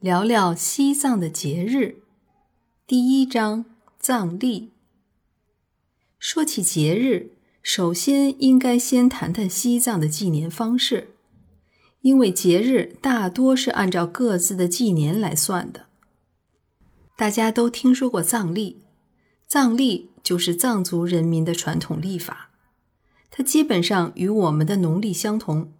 聊聊西藏的节日。第一章藏历。说起节日，首先应该先谈谈西藏的纪年方式，因为节日大多是按照各自的纪年来算的。大家都听说过藏历，藏历就是藏族人民的传统历法，它基本上与我们的农历相同，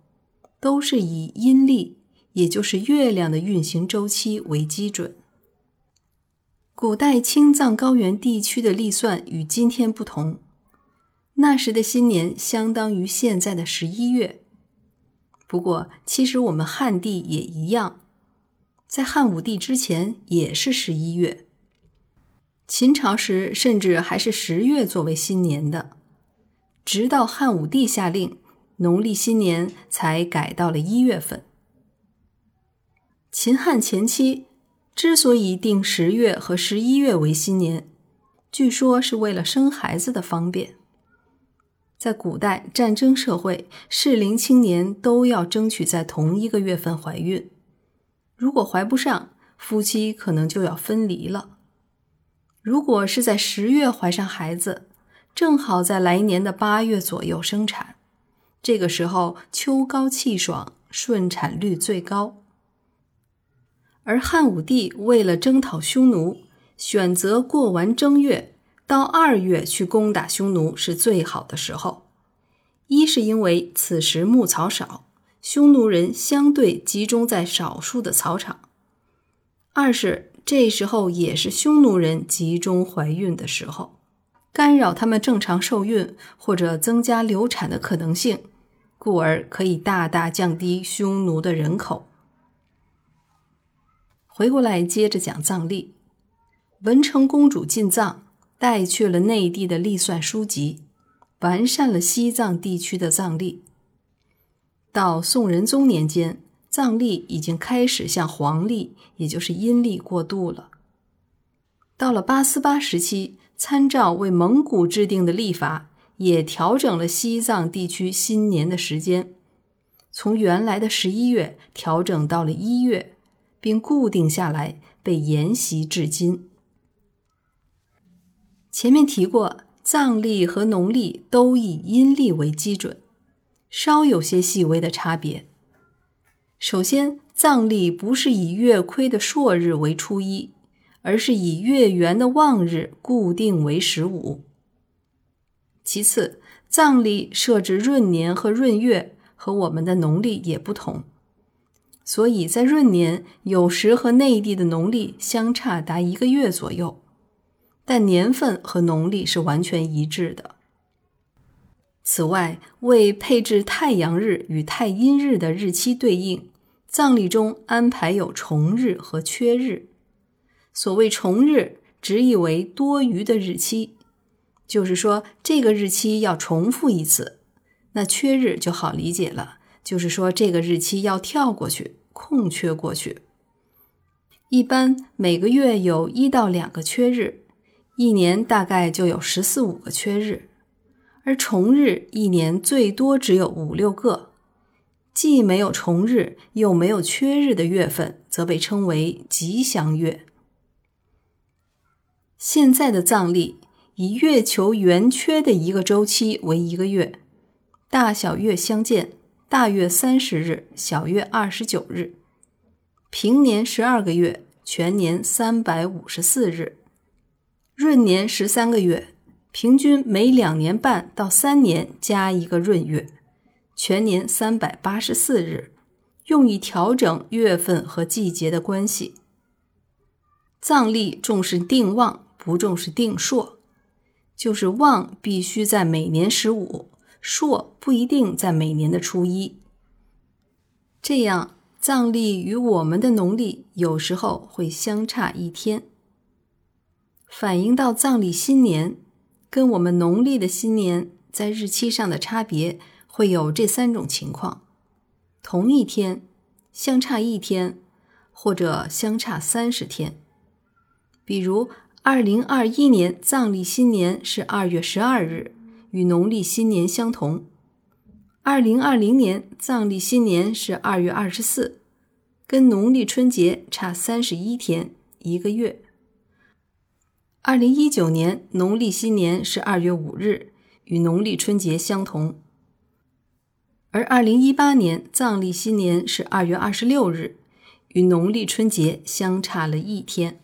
都是以阴历。也就是月亮的运行周期为基准。古代青藏高原地区的历算与今天不同，那时的新年相当于现在的十一月。不过，其实我们汉地也一样，在汉武帝之前也是十一月。秦朝时甚至还是十月作为新年的，直到汉武帝下令，农历新年才改到了一月份。秦汉前期之所以定十月和十一月为新年，据说是为了生孩子的方便。在古代战争社会，适龄青年都要争取在同一个月份怀孕，如果怀不上，夫妻可能就要分离了。如果是在十月怀上孩子，正好在来年的八月左右生产，这个时候秋高气爽，顺产率最高。而汉武帝为了征讨匈奴，选择过完正月到二月去攻打匈奴是最好的时候。一是因为此时牧草少，匈奴人相对集中在少数的草场；二是这时候也是匈奴人集中怀孕的时候，干扰他们正常受孕或者增加流产的可能性，故而可以大大降低匈奴的人口。回过来接着讲藏历，文成公主进藏，带去了内地的历算书籍，完善了西藏地区的藏历。到宋仁宗年间，藏历已经开始向黄历，也就是阴历过渡了。到了八思巴时期，参照为蒙古制定的历法，也调整了西藏地区新年的时间，从原来的十一月调整到了一月。并固定下来，被沿袭至今。前面提过，藏历和农历都以阴历为基准，稍有些细微的差别。首先，藏历不是以月亏的朔日为初一，而是以月圆的望日固定为十五。其次，藏历设置闰年和闰月和我们的农历也不同。所以在闰年，有时和内地的农历相差达一个月左右，但年份和农历是完全一致的。此外，为配置太阳日与太阴日的日期对应，葬礼中安排有重日和缺日。所谓重日，直译为多余的日期，就是说这个日期要重复一次。那缺日就好理解了，就是说这个日期要跳过去。空缺过去，一般每个月有一到两个缺日，一年大概就有十四五个缺日，而重日一年最多只有五六个，既没有重日又没有缺日的月份，则被称为吉祥月。现在的藏历以月球圆缺的一个周期为一个月，大小月相间。大月三十日，小月二十九日，平年十二个月，全年三百五十四日，闰年十三个月，平均每两年半到三年加一个闰月，全年三百八十四日，用以调整月份和季节的关系。藏历重视定旺，不重视定朔，就是旺必须在每年十五。朔不一定在每年的初一，这样藏历与我们的农历有时候会相差一天。反映到藏历新年跟我们农历的新年在日期上的差别，会有这三种情况：同一天相差一天，或者相差三十天。比如，二零二一年藏历新年是二月十二日。与农历新年相同，二零二零年藏历新年是二月二十四，跟农历春节差三十一天，一个月。二零一九年农历新年是二月五日，与农历春节相同。而二零一八年藏历新年是二月二十六日，与农历春节相差了一天。